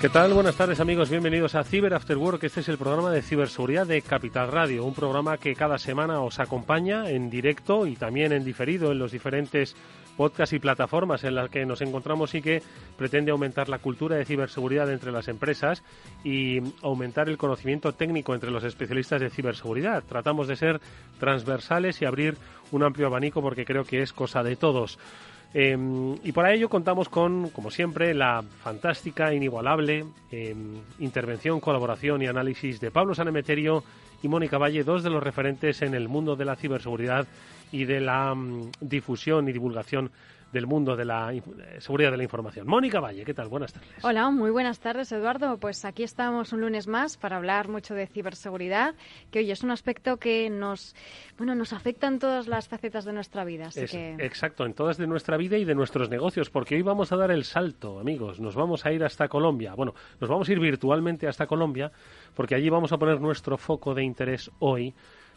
¿Qué tal? Buenas tardes amigos, bienvenidos a Cyber After Work. Este es el programa de ciberseguridad de Capital Radio, un programa que cada semana os acompaña en directo y también en diferido en los diferentes podcasts y plataformas en las que nos encontramos y que pretende aumentar la cultura de ciberseguridad entre las empresas y aumentar el conocimiento técnico entre los especialistas de ciberseguridad. Tratamos de ser transversales y abrir un amplio abanico porque creo que es cosa de todos. Em, y por ello contamos con, como siempre, la fantástica, inigualable em, intervención, colaboración y análisis de Pablo Sanemeterio y Mónica Valle, dos de los referentes en el mundo de la ciberseguridad y de la mm, difusión y divulgación del mundo de la eh, seguridad de la información. Mónica Valle, ¿qué tal? Buenas tardes. Hola, muy buenas tardes, Eduardo. Pues aquí estamos un lunes más para hablar mucho de ciberseguridad, que hoy es un aspecto que nos, bueno, nos afecta en todas las facetas de nuestra vida. Exacto, en todas de nuestra vida y de nuestros negocios, porque hoy vamos a dar el salto, amigos. Nos vamos a ir hasta Colombia. Bueno, nos vamos a ir virtualmente hasta Colombia, porque allí vamos a poner nuestro foco de interés hoy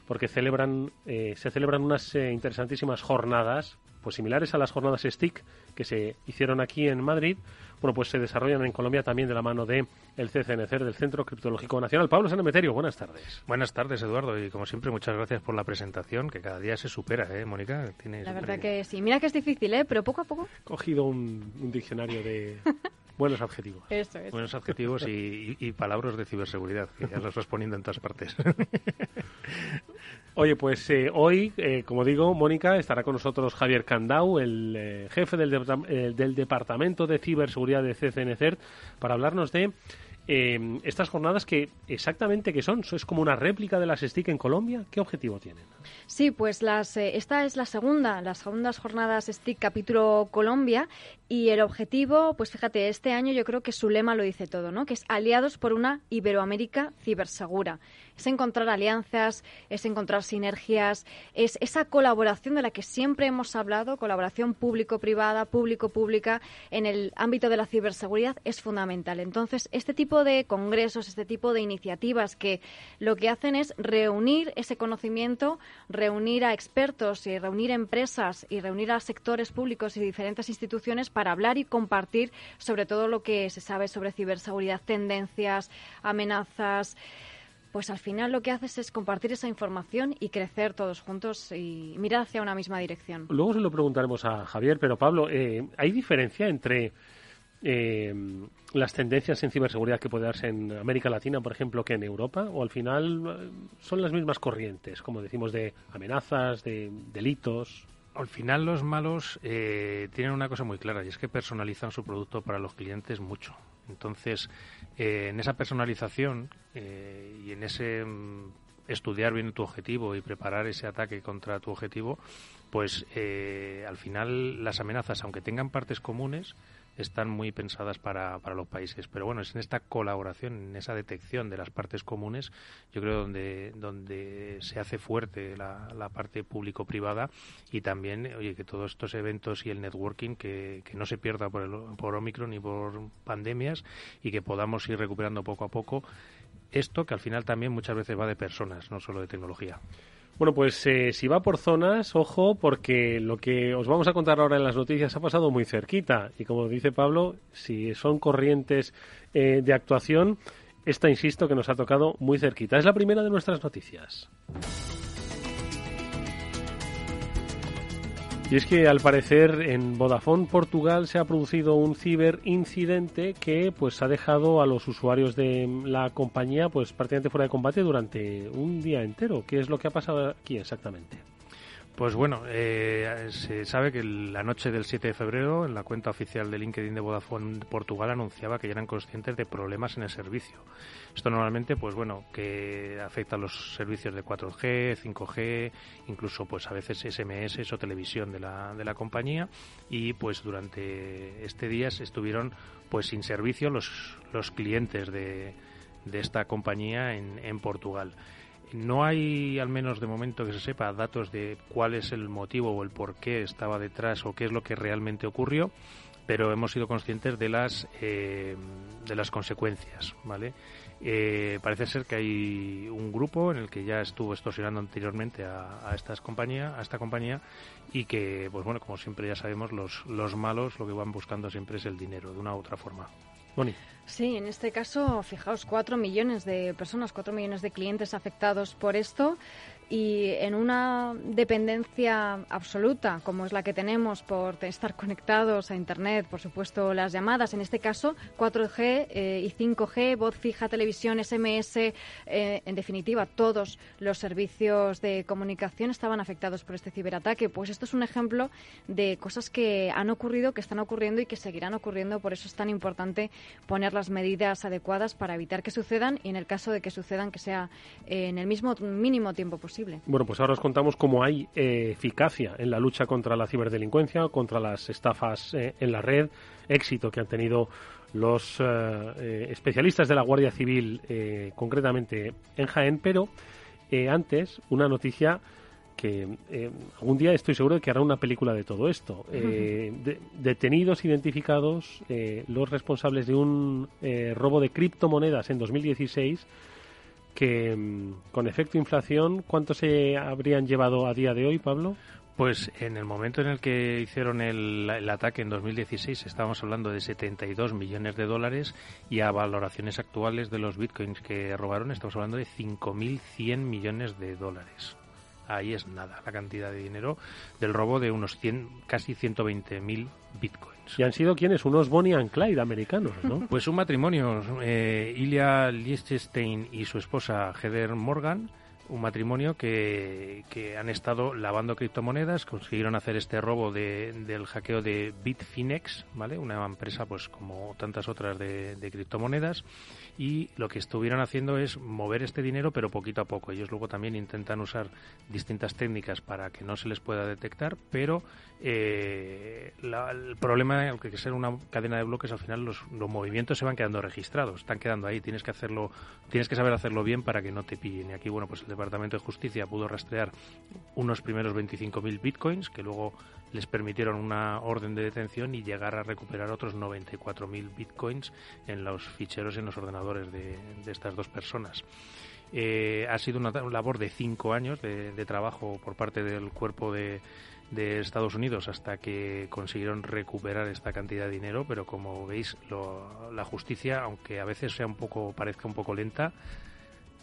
porque celebran, eh, se celebran unas eh, interesantísimas jornadas, pues similares a las jornadas STIC que se hicieron aquí en Madrid, bueno, pues se desarrollan en Colombia también de la mano de el CCNC, del Centro Criptológico Nacional. Pablo Sanemeterio, buenas tardes. Buenas tardes, Eduardo, y como siempre, muchas gracias por la presentación, que cada día se supera, ¿eh, Mónica? la verdad que sí. Mira que es difícil, ¿eh? Pero poco a poco. He cogido un diccionario de Buenos adjetivos. Buenos adjetivos y, palabras de ciberseguridad, que ya los vas poniendo en todas partes. Oye, pues eh, hoy, eh, como digo, Mónica, estará con nosotros Javier Candau, el eh, jefe del, del Departamento de Ciberseguridad de CCNCERT, para hablarnos de eh, estas jornadas que exactamente qué son, es como una réplica de las STIC en Colombia, ¿qué objetivo tienen? Sí, pues las, eh, esta es la segunda, las segundas jornadas STIC capítulo Colombia y el objetivo, pues fíjate, este año yo creo que su lema lo dice todo, ¿no? Que es aliados por una Iberoamérica cibersegura es encontrar alianzas, es encontrar sinergias, es esa colaboración de la que siempre hemos hablado, colaboración público-privada, público-pública en el ámbito de la ciberseguridad es fundamental. Entonces, este tipo de congresos, este tipo de iniciativas que lo que hacen es reunir ese conocimiento, reunir a expertos y reunir empresas y reunir a sectores públicos y diferentes instituciones para hablar y compartir sobre todo lo que se sabe sobre ciberseguridad, tendencias, amenazas, pues al final lo que haces es compartir esa información y crecer todos juntos y mirar hacia una misma dirección. Luego se lo preguntaremos a Javier, pero Pablo, eh, ¿hay diferencia entre eh, las tendencias en ciberseguridad que puede darse en América Latina, por ejemplo, que en Europa? ¿O al final eh, son las mismas corrientes, como decimos, de amenazas, de delitos? Al final los malos tienen una cosa muy clara y es que personalizan su producto para los clientes mucho. Entonces, eh, en esa personalización eh, y en ese mm, estudiar bien tu objetivo y preparar ese ataque contra tu objetivo, pues eh, al final las amenazas, aunque tengan partes comunes, están muy pensadas para, para los países. Pero bueno, es en esta colaboración, en esa detección de las partes comunes, yo creo donde, donde se hace fuerte la, la parte público-privada y también, oye, que todos estos eventos y el networking que, que no se pierda por, el, por Omicron ni por pandemias y que podamos ir recuperando poco a poco esto que al final también muchas veces va de personas, no solo de tecnología. Bueno, pues eh, si va por zonas, ojo, porque lo que os vamos a contar ahora en las noticias ha pasado muy cerquita. Y como dice Pablo, si son corrientes eh, de actuación, esta, insisto, que nos ha tocado muy cerquita. Es la primera de nuestras noticias. Y es que al parecer en Vodafone Portugal se ha producido un ciberincidente que pues ha dejado a los usuarios de la compañía pues prácticamente fuera de combate durante un día entero. ¿Qué es lo que ha pasado aquí exactamente? Pues bueno, eh, se sabe que la noche del 7 de febrero, en la cuenta oficial de LinkedIn de Vodafone Portugal anunciaba que ya eran conscientes de problemas en el servicio. Esto normalmente, pues bueno, que afecta a los servicios de 4G, 5G, incluso pues a veces SMS o televisión de la, de la compañía y pues durante este día estuvieron pues sin servicio los, los clientes de, de esta compañía en, en Portugal. No hay, al menos de momento que se sepa, datos de cuál es el motivo o el por qué estaba detrás o qué es lo que realmente ocurrió, pero hemos sido conscientes de las eh, de las consecuencias, ¿vale? Eh, parece ser que hay un grupo en el que ya estuvo extorsionando anteriormente a, estas compañía, a esta compañía y que, pues bueno, como siempre ya sabemos, los, los malos lo que van buscando siempre es el dinero, de una u otra forma. Boni. Sí, en este caso, fijaos, cuatro millones de personas, cuatro millones de clientes afectados por esto y en una dependencia absoluta como es la que tenemos por estar conectados a Internet, por supuesto las llamadas, en este caso 4G eh, y 5G, voz fija, televisión, SMS, eh, en definitiva todos los servicios de comunicación estaban afectados por este ciberataque. Pues esto es un ejemplo de cosas que han ocurrido, que están ocurriendo y que seguirán ocurriendo. Por eso es tan importante poner las medidas adecuadas para evitar que sucedan y en el caso de que sucedan que sea en el mismo mínimo tiempo posible. Bueno, pues ahora os contamos cómo hay eh, eficacia en la lucha contra la ciberdelincuencia, contra las estafas eh, en la red, éxito que han tenido los eh, especialistas de la Guardia Civil, concretamente en Jaén, pero antes una noticia que algún día estoy seguro de que hará una película de todo esto. De, detenidos, identificados, los responsables de un robo de criptomonedas en 2016 que mm, con efecto inflación, ¿cuánto se habrían llevado a día de hoy, Pablo? Pues en el momento en el que hicieron el, ataque en 2016 estábamos hablando de 72 millones de dólares y a valoraciones actuales de los bitcoins que robaron estamos hablando de 5.100 millones de dólares. Ahí es nada la cantidad de dinero del robo de unos 100, casi 120.000 bitcoins. Y han sido quienes, unos Bonnie and Clyde americanos, ¿no? Pues un matrimonio, eh, Ilya Liechtenstein y su esposa Heather Morgan, un matrimonio que, que, han estado lavando criptomonedas, consiguieron hacer este robo de, del hackeo de Bitfinex, ¿vale? Una empresa, pues como tantas otras de, de, criptomonedas, y lo que estuvieron haciendo es mover este dinero, pero poquito a poco. Ellos luego también intentan usar distintas técnicas para que no se les pueda detectar, pero eh, la, el problema, aunque que ser una cadena de bloques, al final los, los, movimientos se van quedando registrados, están quedando ahí. Tienes que hacerlo, tienes que saber hacerlo bien para que no te pillen. Y aquí, bueno, pues el Departamento de Justicia pudo rastrear unos primeros 25.000 bitcoins que luego les permitieron una orden de detención y llegar a recuperar otros 94.000 bitcoins en los ficheros en los ordenadores de, de estas dos personas. Eh, ha sido una, labor de cinco años de, de trabajo por parte del cuerpo de, de Estados Unidos hasta que consiguieron recuperar esta cantidad de dinero, pero como veis, lo, la justicia, aunque a veces sea un poco, parezca un poco lenta,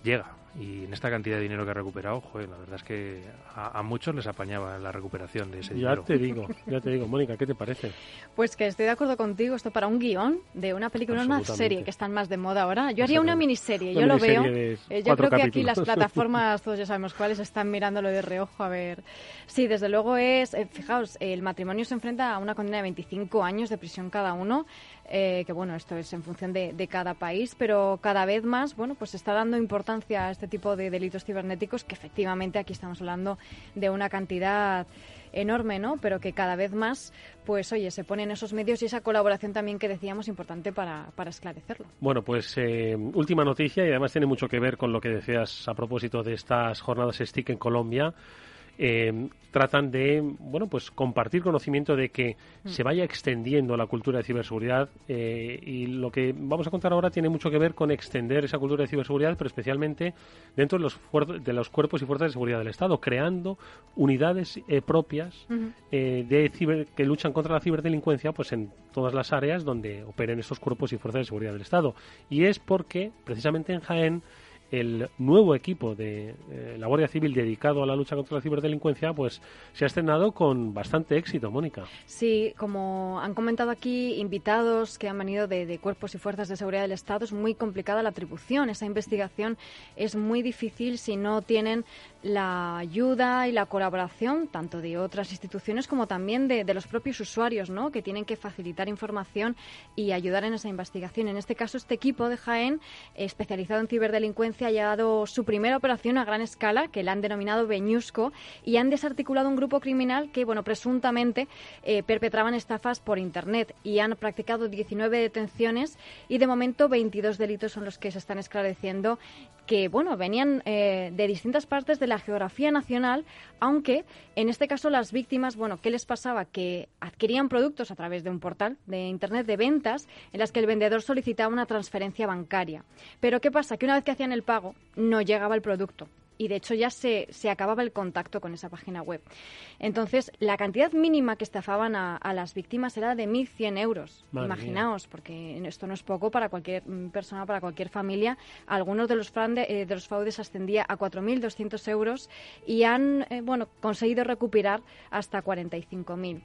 llega. Y en esta cantidad de dinero que ha recuperado, joder, la verdad es que a, a muchos les apañaba la recuperación de ese ya dinero. Ya te digo, ya te digo, Mónica, ¿qué te parece? Pues que estoy de acuerdo contigo, esto para un guion de una película, una serie que están más de moda ahora. Yo haría una miniserie, una yo miniserie lo veo. Eh, yo creo capítulos. que aquí las plataformas, todos ya sabemos cuáles, están mirándolo de reojo a ver. Sí, desde luego es, eh, fijaos, el matrimonio se enfrenta a una condena de 25 años de prisión cada uno. Eh, que bueno, esto es en función de, de, cada país, pero cada vez más, bueno, pues está dando importancia a este tipo de delitos cibernéticos que efectivamente aquí estamos hablando de una cantidad enorme, ¿no? Pero que cada vez más, pues oye, se ponen esos medios y esa colaboración también que decíamos importante para, para esclarecerlo. Bueno, pues eh, última noticia y además tiene mucho que ver con lo que decías a propósito de estas jornadas STIC en Colombia. Eh, tratan de bueno pues compartir conocimiento de que mm. se vaya extendiendo la cultura de ciberseguridad eh, y lo que vamos a contar ahora tiene mucho que ver con extender esa cultura de ciberseguridad pero especialmente dentro de los de los cuerpos y fuerzas de seguridad del Estado creando unidades eh, propias eh, de ciber, que luchan contra la ciberdelincuencia pues en todas las áreas donde operen esos cuerpos y fuerzas de seguridad del Estado y es porque precisamente en Jaén el nuevo equipo de eh, la Guardia Civil dedicado a la lucha contra la ciberdelincuencia, pues se ha estrenado con bastante éxito, Mónica. Sí, como han comentado aquí invitados que han venido de, cuerpos y fuerzas de seguridad del Estado, es muy complicada la atribución. Esa investigación es muy difícil si no tienen la ayuda y la colaboración tanto de otras instituciones como también de, los propios usuarios, ¿no? que tienen que facilitar información y ayudar en esa investigación. En este caso, este equipo de Jaén, especializado en ciberdelincuencia, ha llevado su primera operación a gran escala, que la han denominado Beñusco, y han desarticulado un grupo criminal que, bueno, presuntamente eh, perpetraban estafas por Internet y han practicado 19 detenciones y, de momento, 22 delitos son los que se están esclareciendo que, bueno, venían eh, de distintas partes de la geografía nacional, aunque en este caso las víctimas, bueno, ¿qué les pasaba? Que adquirían productos a través de un portal de Internet de ventas en las que el vendedor solicitaba una transferencia bancaria. Pero ¿qué pasa? Que una vez que hacían el pago, no llegaba el producto y de hecho ya se, se, acababa el contacto con esa página web. Entonces, la cantidad mínima que estafaban a, las víctimas era de 1.100 euros. Imaginaos, porque esto no es poco para cualquier mm, persona, para cualquier familia. Algunos de los, fraude, eh, de los fraudes ascendía a 4.200 euros y han eh, bueno, conseguido recuperar hasta 45.000.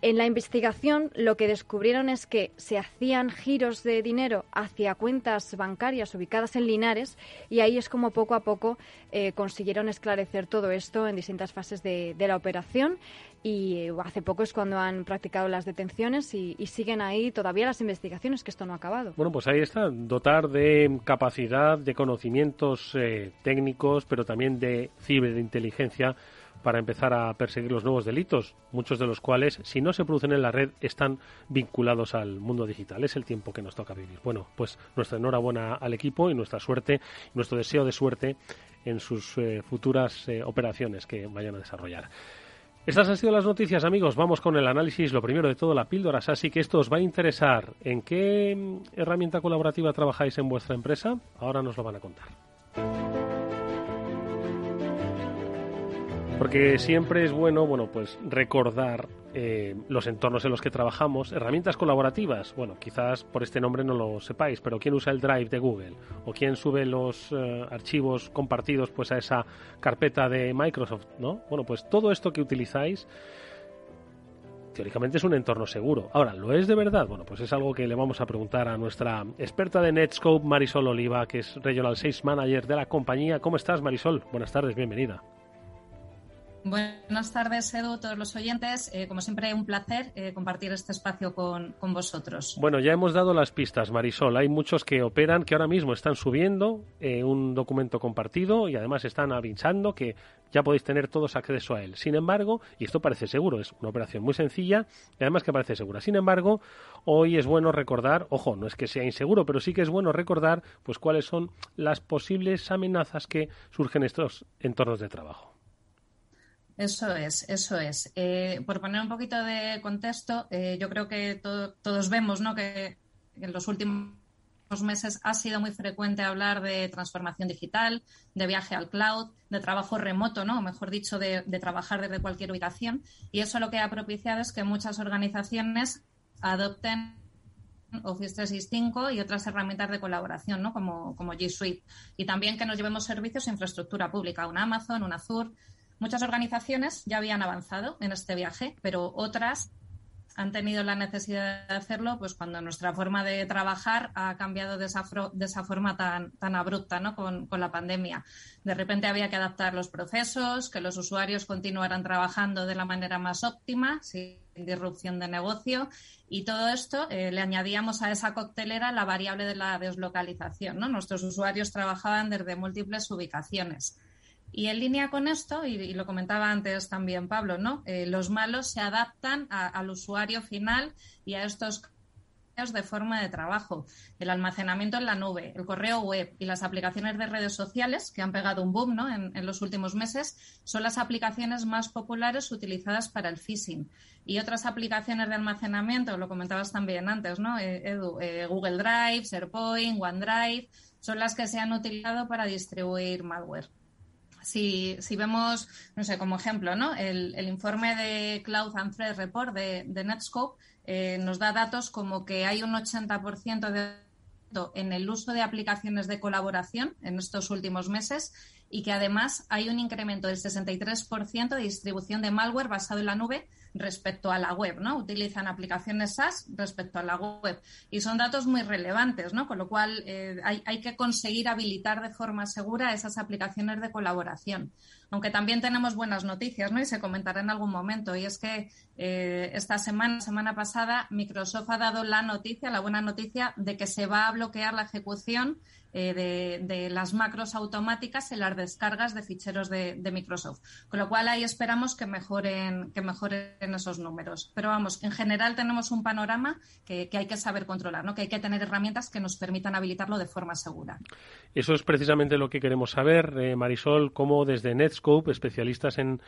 En la investigación lo que descubrieron es que se hacían giros de dinero hacia cuentas bancarias ubicadas en Linares y ahí es como poco a poco eh, consiguieron esclarecer todo esto en distintas fases de, la operación y eh, hace poco es cuando han practicado las detenciones y, siguen ahí todavía las investigaciones, que esto no ha acabado. Bueno, pues ahí está, dotar de capacidad, de conocimientos eh, técnicos, pero también de ciberinteligencia para empezar a perseguir los nuevos delitos, muchos de los cuales, si no se producen en la red, están vinculados al mundo digital. Es el tiempo que nos toca vivir. Bueno, pues nuestra enhorabuena al equipo y nuestra suerte, nuestro deseo de suerte en sus eh, futuras eh, operaciones que vayan a desarrollar. Estas han sido las noticias, amigos. Vamos con el análisis. Lo primero de todo, la píldora así que esto os va a interesar. ¿En qué mm, herramienta colaborativa trabajáis en vuestra empresa? Ahora nos lo van a contar. Porque siempre es bueno, bueno, pues recordar eh, los entornos en los que trabajamos, herramientas colaborativas. Bueno, quizás por este nombre no lo sepáis, pero quién usa el Drive de Google o quién sube los eh, archivos compartidos, pues a esa carpeta de Microsoft, ¿no? Bueno, pues todo esto que utilizáis teóricamente es un entorno seguro. Ahora, ¿lo es de verdad? Bueno, pues es algo que le vamos a preguntar a nuestra experta de Netscope, Marisol Oliva, que es Regional Sales Manager de la compañía. ¿Cómo estás, Marisol? Buenas tardes, bienvenida. Buenas tardes, Edu, todos los oyentes. Eh, como siempre, un placer eh, compartir este espacio con, vosotros. Bueno, ya hemos dado las pistas, Marisol. Hay muchos que operan que ahora mismo están subiendo eh, un documento compartido y además están avisando que ya podéis tener todos acceso a él. Sin embargo, y esto parece seguro, es una operación muy sencilla y además que parece segura. Sin embargo, hoy es bueno recordar, ojo, no es que sea inseguro, pero sí que es bueno recordar pues cuáles son las posibles amenazas que surgen en estos entornos de trabajo. Eso es, eso es. Eh, por poner un poquito de contexto, eh, yo creo que todos vemos ¿no? que en los últimos meses ha sido muy frecuente hablar de transformación digital, de viaje al cloud, de trabajo remoto, ¿no? O mejor dicho, de, trabajar desde cualquier ubicación. Y eso lo que ha propiciado es que muchas organizaciones adopten Office 365 y otras herramientas de colaboración, ¿no? Como, como G Suite. Y también que nos llevemos servicios e infraestructura pública, un Amazon, un Azure, Muchas organizaciones ya habían avanzado en este viaje, pero otras han tenido la necesidad de hacerlo pues cuando nuestra forma de trabajar ha cambiado de esa, de esa forma tan, abrupta ¿no? con, la pandemia. De repente había que adaptar los procesos, que los usuarios continuaran trabajando de la manera más óptima, sin disrupción de negocio, y todo esto eh, le añadíamos a esa coctelera la variable de la deslocalización. ¿no? Nuestros usuarios trabajaban desde múltiples ubicaciones. Y en línea con esto, y, lo comentaba antes también Pablo, ¿no? Eh, los malos se adaptan al usuario final y a estos de forma de trabajo, el almacenamiento en la nube, el correo web y las aplicaciones de redes sociales, que han pegado un boom ¿no? en, los últimos meses, son las aplicaciones más populares utilizadas para el phishing. Y otras aplicaciones de almacenamiento, lo comentabas también antes, ¿no? Eh, Edu, eh, Google Drive, SharePoint, OneDrive, son las que se han utilizado para distribuir malware. Si, si, vemos, no sé, como ejemplo, ¿no? El, informe de Cloud and Threat Report de, de Netscope eh, nos da datos como que hay un 80% de en el uso de aplicaciones de colaboración en estos últimos meses y que además hay un incremento del 63% de distribución de malware basado en la nube respecto a la web, ¿no? Utilizan aplicaciones SaaS respecto a la web. Y son datos muy relevantes, ¿no? Con lo cual eh, hay, hay, que conseguir habilitar de forma segura esas aplicaciones de colaboración. Aunque también tenemos buenas noticias, ¿no? Y se comentará en algún momento. Y es que eh, esta semana, semana pasada, Microsoft ha dado la noticia, la buena noticia, de que se va a bloquear la ejecución eh, de, las macros automáticas en las descargas de ficheros de, Microsoft. Con lo cual ahí esperamos que mejoren, que mejoren esos números. Pero vamos, en general tenemos un panorama que, hay que saber controlar, ¿no? que hay que tener herramientas que nos permitan habilitarlo de forma segura. Eso es precisamente lo que queremos saber, eh, Marisol, cómo desde Netscope, especialistas en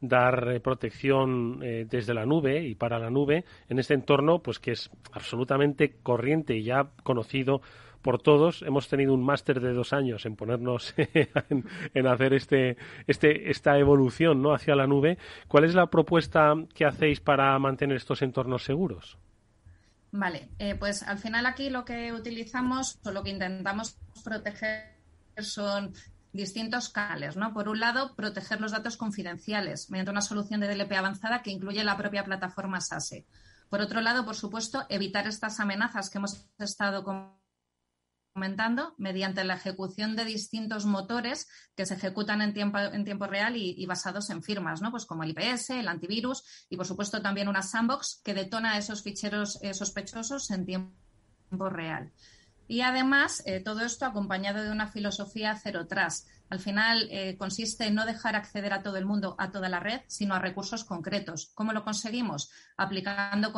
dar eh, protección desde la nube y para la nube en este entorno pues que es absolutamente corriente y ya conocido por todos. Hemos tenido un máster de dos años en ponernos en, hacer este, este, esta evolución ¿no? hacia la nube. ¿Cuál es la propuesta que hacéis para mantener estos entornos seguros? Vale, eh, pues al final aquí lo que utilizamos o lo que intentamos proteger son distintos canales, ¿no? Por un lado, proteger los datos confidenciales mediante una solución de DLP avanzada que incluye la propia plataforma SASE. Por otro lado, por supuesto, evitar estas amenazas que hemos estado con comentando mediante la ejecución de distintos motores que se ejecutan en tiempo, en tiempo real y, basados en firmas, ¿no? Pues como el IPS, el antivirus y, por supuesto, también una sandbox que detona esos ficheros eh, sospechosos en tiempo real. Y además, eh, todo esto acompañado de una filosofía cero tras. Al final, eh, consiste en no dejar acceder a todo el mundo a toda la red, sino a recursos concretos. ¿Cómo lo conseguimos? Aplicando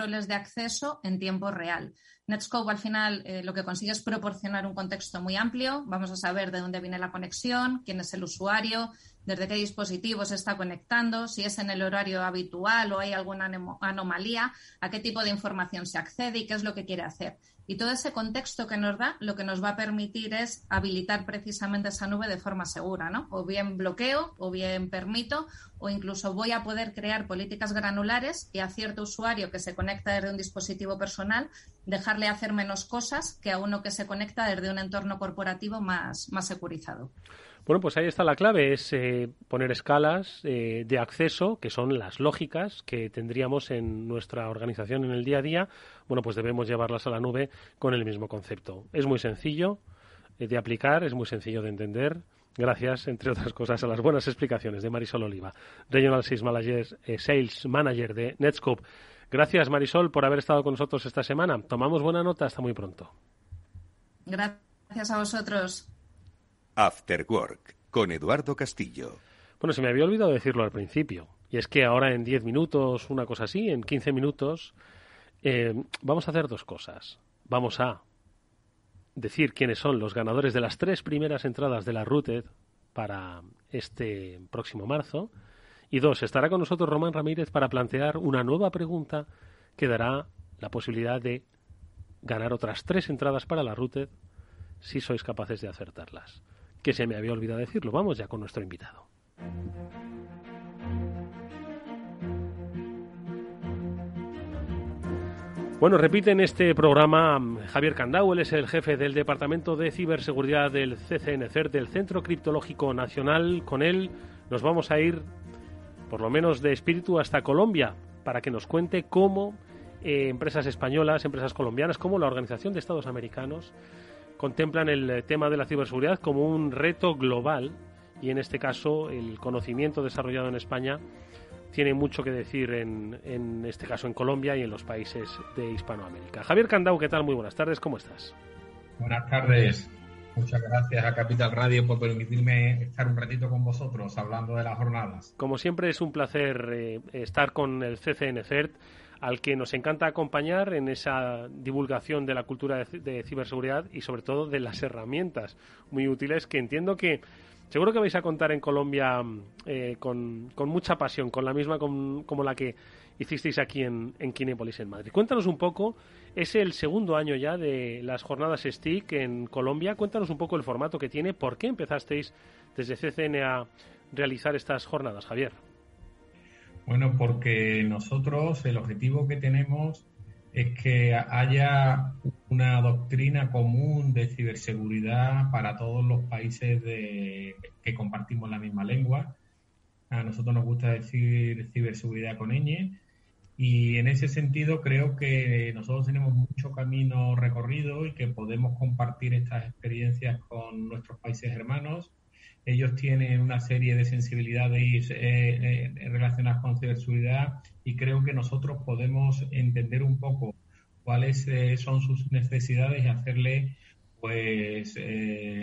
controles de acceso en tiempo real. Netscope al final eh, lo que consigue es proporcionar un contexto muy amplio. Vamos a saber de dónde viene la conexión, quién es el usuario, desde qué dispositivo se está conectando, si es en el horario habitual o hay alguna anomalía, a qué tipo de información se accede y qué es lo que quiere hacer. Y todo ese contexto que nos da lo que nos va a permitir es habilitar precisamente esa nube de forma segura, ¿no? O bien bloqueo, o bien permito, o incluso voy a poder crear políticas granulares y a cierto usuario que se conecta desde un dispositivo personal, dejarle hacer menos cosas que a uno que se conecta desde un entorno corporativo más, más securizado. Bueno, pues ahí está la clave, es eh, poner escalas eh, de acceso, que son las lógicas que tendríamos en nuestra organización en el día a día. Bueno, pues debemos llevarlas a la nube con el mismo concepto. Es muy sencillo eh, de aplicar, es muy sencillo de entender. Gracias, entre otras cosas, a las buenas explicaciones de Marisol Oliva, Regional Sales Manager, Sales Manager de Netscope. Gracias, Marisol, por haber estado con nosotros esta semana. Tomamos buena nota. Hasta muy pronto. Gracias a vosotros. After Work con Eduardo Castillo. Bueno, se me había olvidado decirlo al principio. Y es que ahora en 10 minutos, una cosa así, en 15 minutos, eh, vamos a hacer dos cosas. Vamos a decir quiénes son los ganadores de las tres primeras entradas de la Routed para este próximo marzo. Y dos, estará con nosotros Román Ramírez para plantear una nueva pregunta que dará la posibilidad de ganar otras tres entradas para la Routed si sois capaces de acertarlas que se me había olvidado decirlo. Vamos ya con nuestro invitado. Bueno, repite en este programa Javier Candau, él es el jefe del Departamento de Ciberseguridad del CCNCER, del Centro Criptológico Nacional. Con él nos vamos a ir, por lo menos de espíritu, hasta Colombia, para que nos cuente cómo eh, empresas españolas, empresas colombianas, como la Organización de Estados Americanos, contemplan el eh, tema de la ciberseguridad como un reto global y en este caso el conocimiento desarrollado en España tiene mucho que decir en, en este caso en Colombia y en los países de Hispanoamérica. Javier Candau, ¿qué tal? Muy buenas tardes, ¿cómo estás? Buenas tardes. Muchas gracias a Capital Radio por permitirme estar un ratito con vosotros hablando de las jornadas. Como siempre es un placer eh, estar con el CCN CERT al que nos encanta acompañar en esa divulgación de la cultura de, ciberseguridad y sobre todo de las herramientas muy útiles que entiendo que seguro que vais a contar en Colombia eh, con, mucha pasión, con la misma como la que hicisteis aquí en, en Kinépolis, en Madrid. Cuéntanos un poco, es el segundo año ya de las jornadas STIC en Colombia. Cuéntanos un poco el formato que tiene, por qué empezasteis desde CCN a realizar estas jornadas, Javier. Bueno, porque nosotros el objetivo que tenemos es que haya una doctrina común de ciberseguridad para todos los países que compartimos la misma lengua. A nosotros nos gusta decir ciberseguridad con ñ. Y en ese sentido creo que nosotros tenemos mucho camino recorrido y que podemos compartir estas experiencias con nuestros países hermanos ellos tienen una serie de sensibilidades eh, eh, relacionadas con ciberseguridad y creo que nosotros podemos entender un poco cuáles eh, son sus necesidades y hacerle pues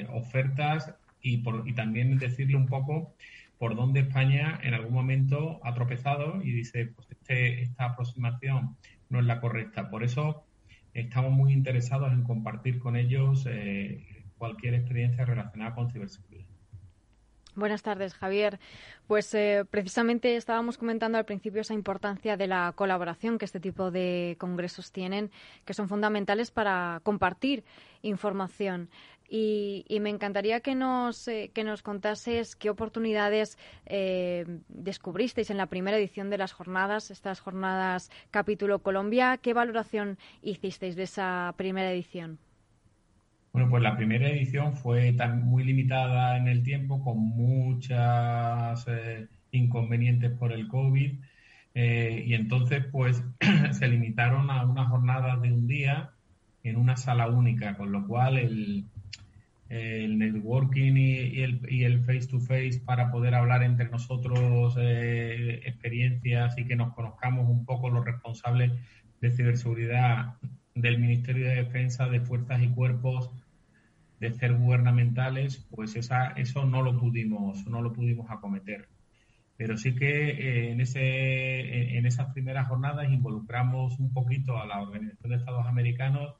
ofertas y, por, y también decirle un poco por dónde España en algún momento ha tropezado y dice pues este, esta aproximación no es la correcta. Por eso estamos muy interesados en compartir con ellos cualquier experiencia relacionada con ciberseguridad. Buenas tardes, Javier. Pues eh, precisamente estábamos comentando al principio esa importancia de la colaboración que este tipo de congresos tienen, que son fundamentales para compartir información. Y, me encantaría que nos, eh, que nos contases qué oportunidades eh, descubristeis en la primera edición de las jornadas, estas jornadas capítulo Colombia. ¿Qué valoración hicisteis de esa primera edición? Bueno, pues la primera edición fue tan muy limitada en el tiempo, con muchos eh, inconvenientes por el COVID, eh, y entonces pues se limitaron a unas jornadas de un día en una sala única, con lo cual el, networking y, el, face to face para poder hablar entre nosotros eh, experiencias y que nos conozcamos un poco los responsables de ciberseguridad del Ministerio de Defensa, de Fuerzas y Cuerpos, de ser gubernamentales, pues esa, eso no lo pudimos, no lo pudimos acometer. Pero sí que eh, en, ese, en esas primeras jornadas involucramos un poquito a la Organización de Estados Americanos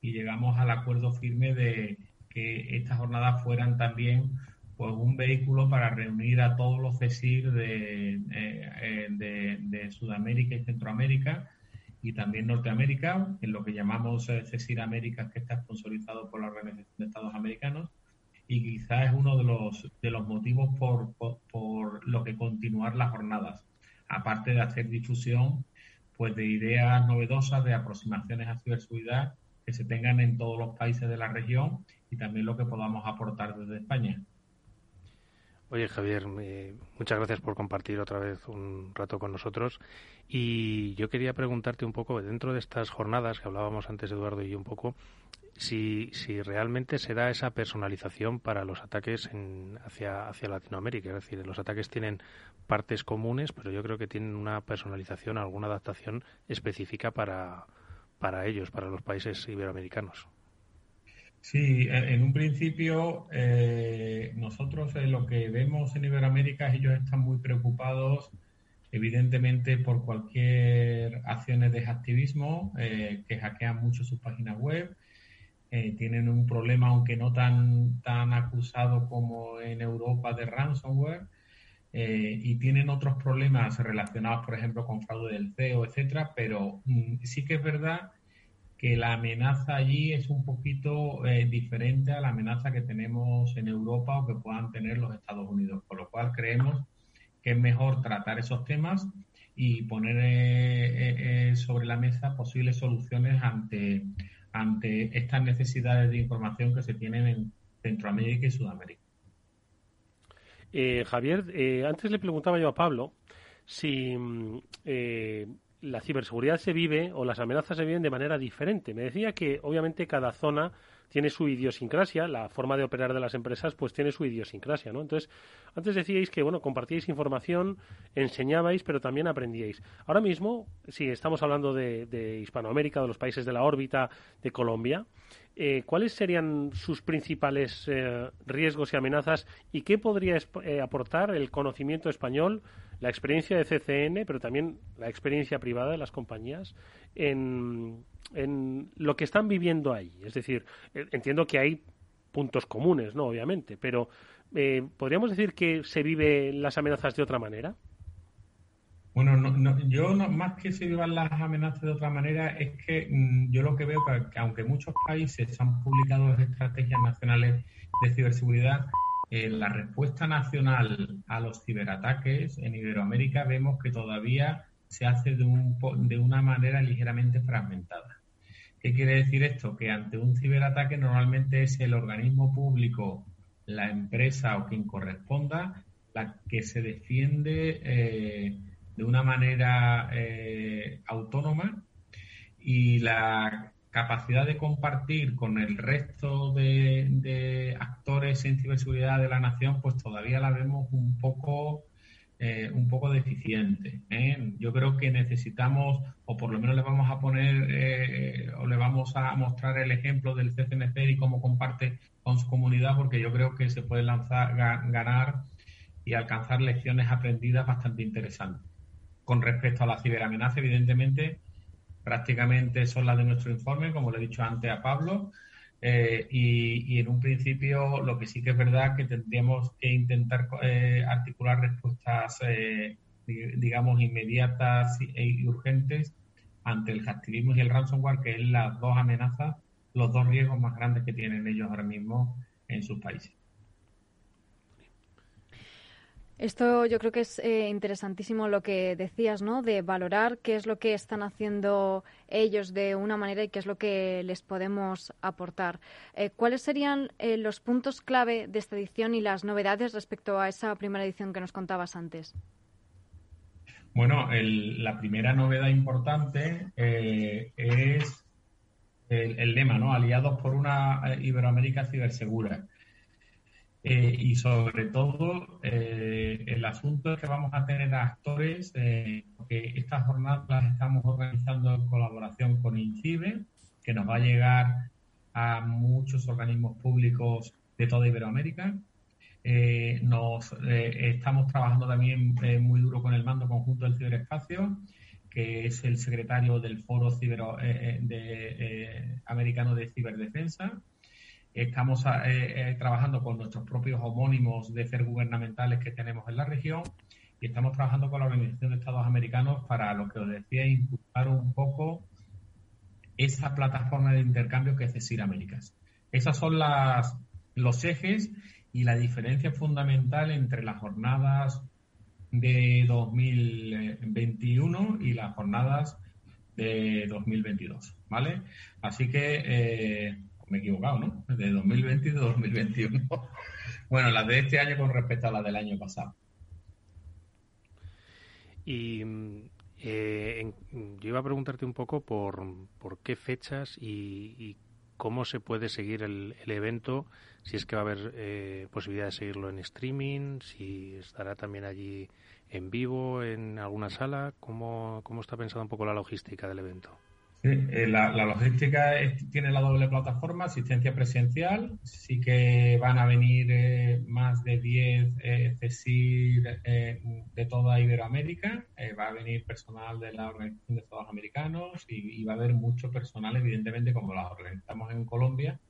y llegamos al acuerdo firme de que estas jornadas fueran también pues, un vehículo para reunir a todos los CESIR eh, eh, de, de Sudamérica y Centroamérica y también Norteamérica, en lo que llamamos eh, CESIR América, que está sponsorizado por la Organización de Estados Americanos, y quizás es uno de los, de los motivos por, por, lo que continuar las jornadas, aparte de hacer difusión pues de ideas novedosas, de aproximaciones a ciberseguridad que se tengan en todos los países de la región y también lo que podamos aportar desde España. Oye, Javier, muchas gracias por compartir otra vez un rato con nosotros. Y yo quería preguntarte un poco, dentro de estas jornadas que hablábamos antes Eduardo y yo un poco, si, si realmente se da esa personalización para los ataques en, hacia, hacia Latinoamérica. Es decir, los ataques tienen partes comunes, pero yo creo que tienen una personalización, alguna adaptación específica para, para ellos, para los países iberoamericanos. Sí, en un principio eh, nosotros eh, lo que vemos en Iberoamérica ellos están muy preocupados evidentemente por cualquier acciones de activismo eh, que hackean mucho sus páginas web. tienen un problema, aunque no tan, tan acusado como en Europa, de ransomware. y tienen otros problemas relacionados, por ejemplo, con fraude del CEO, etcétera. Pero mm, sí que es verdad que la amenaza allí es un poquito eh, diferente a la amenaza que tenemos en Europa o que puedan tener los Estados Unidos, por lo cual creemos que es mejor tratar esos temas y poner eh, eh, sobre la mesa posibles soluciones ante, ante estas necesidades de información que se tienen en Centroamérica y Sudamérica. Javier, antes le preguntaba yo a Pablo si mm, la ciberseguridad se vive o las amenazas se viven de manera diferente. Me decía que obviamente cada zona tiene su idiosincrasia, la forma de operar de las empresas pues tiene su idiosincrasia, ¿no? Entonces, antes decíais que, bueno, compartíais información, enseñabais, pero también aprendíais. Ahora mismo, si estamos hablando de, Hispanoamérica, de los países de la órbita, de Colombia, eh, ¿cuáles serían sus principales eh, riesgos y amenazas y qué podría aportar el conocimiento español, la experiencia de CCN, pero también la experiencia privada de las compañías en, en lo que están viviendo ahí? Es decir, entiendo que hay puntos comunes, ¿no? Obviamente, pero ¿podríamos decir que se viven las amenazas de otra manera? Bueno, no, yo no, más que se vivan las amenazas de otra manera, es que mm, yo lo que veo que, que aunque muchos países han publicado estrategias nacionales de ciberseguridad, eh, la respuesta nacional a los ciberataques en Iberoamérica vemos que todavía se hace de, un, de una manera ligeramente fragmentada. ¿Qué quiere decir esto? Que ante un ciberataque normalmente es el organismo público, la empresa o quien corresponda, la que se defiende eh, de una manera eh, autónoma y la capacidad de compartir con el resto de, actores en ciberseguridad de la nación, pues todavía la vemos un poco eh, un poco deficiente. ¿eh? Yo creo que necesitamos, o por lo menos le vamos a poner, o le vamos a mostrar el ejemplo del CCNC y cómo comparte con su comunidad, porque yo creo que se puede lanzar, ganar y alcanzar lecciones aprendidas bastante interesantes. Con respecto a la ciberamenaza, evidentemente, prácticamente son las de nuestro informe, como le he dicho antes a Pablo. Eh, y, en un principio, lo que sí que es verdad que tendríamos que intentar eh, articular respuestas, eh, digamos, inmediatas y, urgentes ante el hacktivismo y el ransomware, que es las dos amenazas, los dos riesgos más grandes que tienen ellos ahora mismo en sus países. Esto yo creo que es eh, interesantísimo lo que decías, ¿no? De valorar qué es lo que están haciendo ellos de una manera y qué es lo que les podemos aportar. Eh, ¿Cuáles serían eh, los puntos clave de esta edición y las novedades respecto a esa primera edición que nos contabas antes? Bueno, la primera novedad importante es el, el, lema, ¿no? Aliados por una Iberoamérica cibersegura. Eh, y sobre todo, eh, el asunto es que vamos a tener actores, eh, porque estas jornadas las estamos organizando en colaboración con INCIBE, que nos va a llegar a muchos organismos públicos de toda Iberoamérica. nos estamos trabajando también muy duro con el mando conjunto del ciberespacio, que es el secretario del Foro Cibero, Americano de Ciberdefensa Estamos eh, eh, trabajando con nuestros propios homónimos de ser gubernamentales que tenemos en la región y estamos trabajando con la Organización de Estados Americanos para lo que os decía, impulsar un poco esa plataforma de intercambio que es CECIR Américas. Esas son las, los ejes y la diferencia fundamental entre las jornadas de 2021 y las jornadas de 2022, ¿vale? Así que eh, me he equivocado, ¿no? De 2020 y de 2021. bueno, las de este año con respecto a las del año pasado. Y eh, yo iba a preguntarte un poco por, por qué fechas y, cómo se puede seguir el, evento, si es que va a haber eh, posibilidad de seguirlo en streaming, si estará también allí en vivo, en alguna sala, ¿cómo, cómo está pensada un poco la logística del evento? Sí, eh, la, logística tiene la doble plataforma, asistencia presencial. Sí que van a venir eh, más de 10 eh, CESIR eh, de toda Iberoamérica. va a venir personal de la Organización de Estados Americanos y, va a haber mucho personal, evidentemente, como las organizamos en Colombia,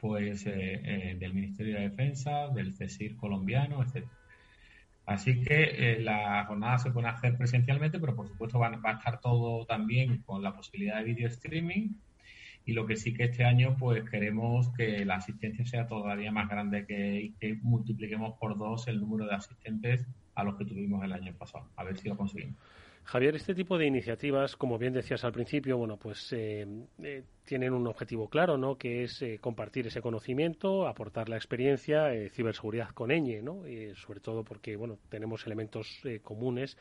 pues del Ministerio de Defensa, del CESIR colombiano, etcétera. Así que eh, la jornada se puede hacer presencialmente, pero por supuesto va, a estar todo también con la posibilidad de video streaming. Y lo que sí que este año, pues queremos que la asistencia sea todavía más grande, que, que multipliquemos por dos el número de asistentes a los que tuvimos el año pasado. A ver si lo conseguimos. Javier, este tipo de iniciativas, como bien decías al principio, bueno, pues eh, eh, tienen un objetivo claro, ¿no? Que es eh, compartir ese conocimiento, aportar la experiencia, ciberseguridad con ñ, ¿no? sobre todo porque, bueno, tenemos elementos comunes,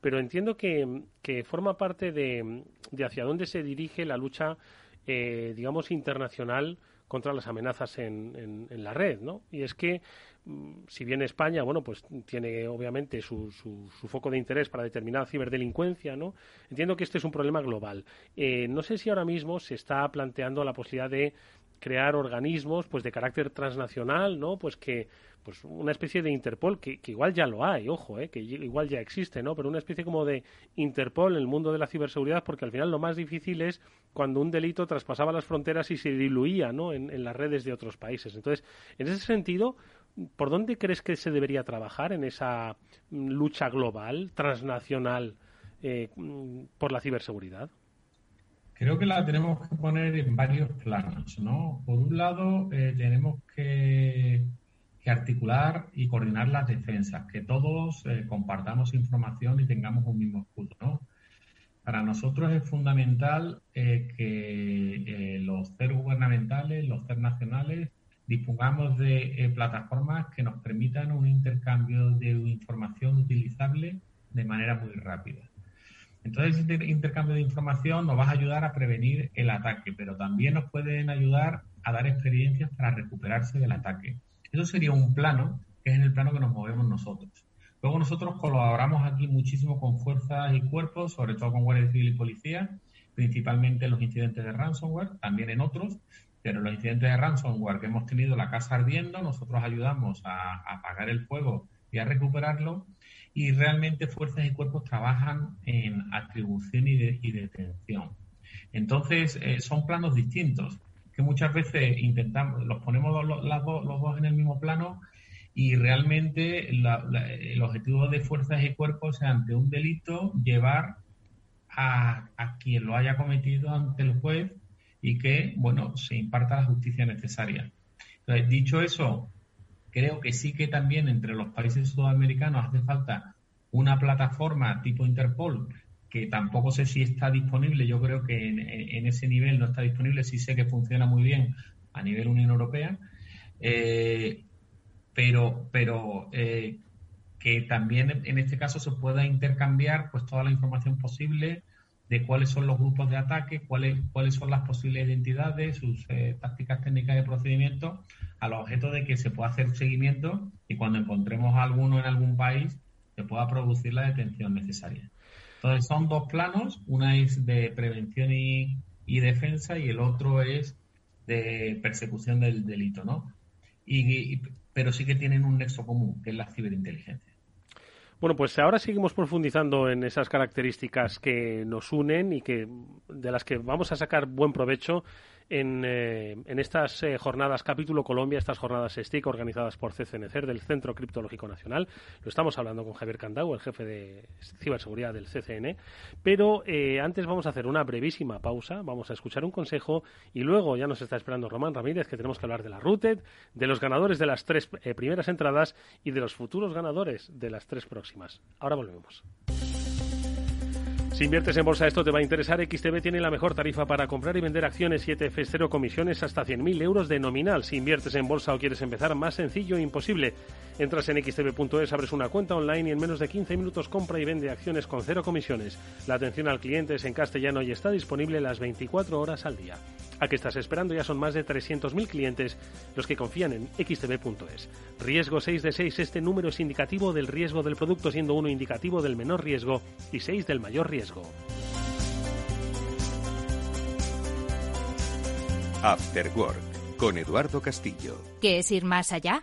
pero entiendo que, forma parte de, hacia dónde se dirige la lucha, digamos, internacional contra las amenazas en, en, la red, ¿no? Y es que mm, si bien España, bueno, pues tiene obviamente su, su, foco de interés para determinada ciberdelincuencia, ¿no? Entiendo que este es un problema global. Eh, no sé si ahora mismo se está planteando la posibilidad de crear organismos pues de carácter transnacional, ¿no? Pues que pues una especie de Interpol que, igual ya lo hay, ojo, ¿eh? que igual ya existe, ¿no? Pero una especie como de Interpol en el mundo de la ciberseguridad, porque al final lo más difícil es cuando un delito traspasaba las fronteras y se diluía, ¿no? En, las redes de otros países. Entonces, en ese sentido, ¿por dónde crees que se debería trabajar en esa mm, lucha global, transnacional, eh, mm, por la ciberseguridad? Creo que la tenemos que poner en varios planos, ¿no? Por un lado, eh, tenemos que, articular y coordinar las defensas, que todos eh, compartamos información y tengamos un mismo escudo. Para nosotros es fundamental eh, que los CER gubernamentales, los CER nacionales, dispongamos de plataformas que nos permitan un intercambio de información utilizable de manera muy rápida. Entonces, este intercambio de información nos va a ayudar a prevenir el ataque, pero también nos pueden ayudar a dar experiencias para recuperarse del ataque. Eso sería un plano, que es en el plano que nos movemos nosotros. Luego nosotros colaboramos aquí muchísimo con fuerzas y cuerpos, sobre todo con Guardia Civil y Policía, principalmente en los incidentes de ransomware, también en otros, pero los incidentes de ransomware que hemos tenido la casa ardiendo, nosotros ayudamos a apagar el fuego y a recuperarlo y realmente fuerzas y cuerpos trabajan en atribución y, detención. Entonces, eh, son planos distintos, que muchas veces intentamos, los ponemos los, dos en el mismo plano y realmente el objetivo de fuerzas y cuerpos es ante un delito llevar a, a, quien lo haya cometido ante el juez y que, bueno, se imparta la justicia necesaria. Entonces, dicho eso, creo que sí que también entre los países sudamericanos hace falta una plataforma tipo Interpol que tampoco sé si está disponible, yo creo que en, ese nivel no está disponible, sí sé que funciona muy bien a nivel Unión Europea, eh, pero, pero eh, que también en este caso se pueda intercambiar pues toda la información posible de cuáles son los grupos de ataque, cuáles, cuáles son las posibles identidades, sus eh, tácticas técnicas de procedimiento, al objeto de que se pueda hacer seguimiento y cuando encontremos alguno en algún país se pueda producir la detención necesaria. Entonces son dos planos, una es de prevención y, defensa y el otro es de persecución del delito, ¿no? y, pero sí que tienen un nexo común, que es la ciberinteligencia. Bueno, pues ahora seguimos profundizando en esas características que nos unen y que de las que vamos a sacar buen provecho en, eh, en estas eh, jornadas Capítulo Colombia, estas jornadas STIC organizadas por CCNCER del Centro Criptológico Nacional. Lo estamos hablando con Javier Candau, el jefe de ciberseguridad del CCN. Pero eh, antes vamos a hacer una brevísima pausa, vamos a escuchar un consejo y luego ya nos está esperando Román Ramírez, que tenemos que hablar de la RUTED, de los ganadores de las tres primeras entradas y de los futuros ganadores de las tres próximas. Ahora volvemos. Si inviertes en bolsa, esto te va a interesar. XTB tiene la mejor tarifa para comprar y vender acciones 7F, cero comisiones hasta 100.000 euros de nominal. Si inviertes en bolsa o quieres empezar, más sencillo e imposible. Entras en xtb.es, abres una cuenta online y en menos de 15 minutos compra y vende acciones con cero comisiones. La atención al cliente es en castellano y está disponible las 24 horas al día. ¿A qué estás esperando? Ya son más de 300.000 clientes los que confían en xtb.es. Riesgo 6 de 6. Este número es indicativo del riesgo del producto, siendo uno indicativo del menor riesgo y 6 del mayor riesgo. After Work con Eduardo Castillo. ¿Qué es ir más allá?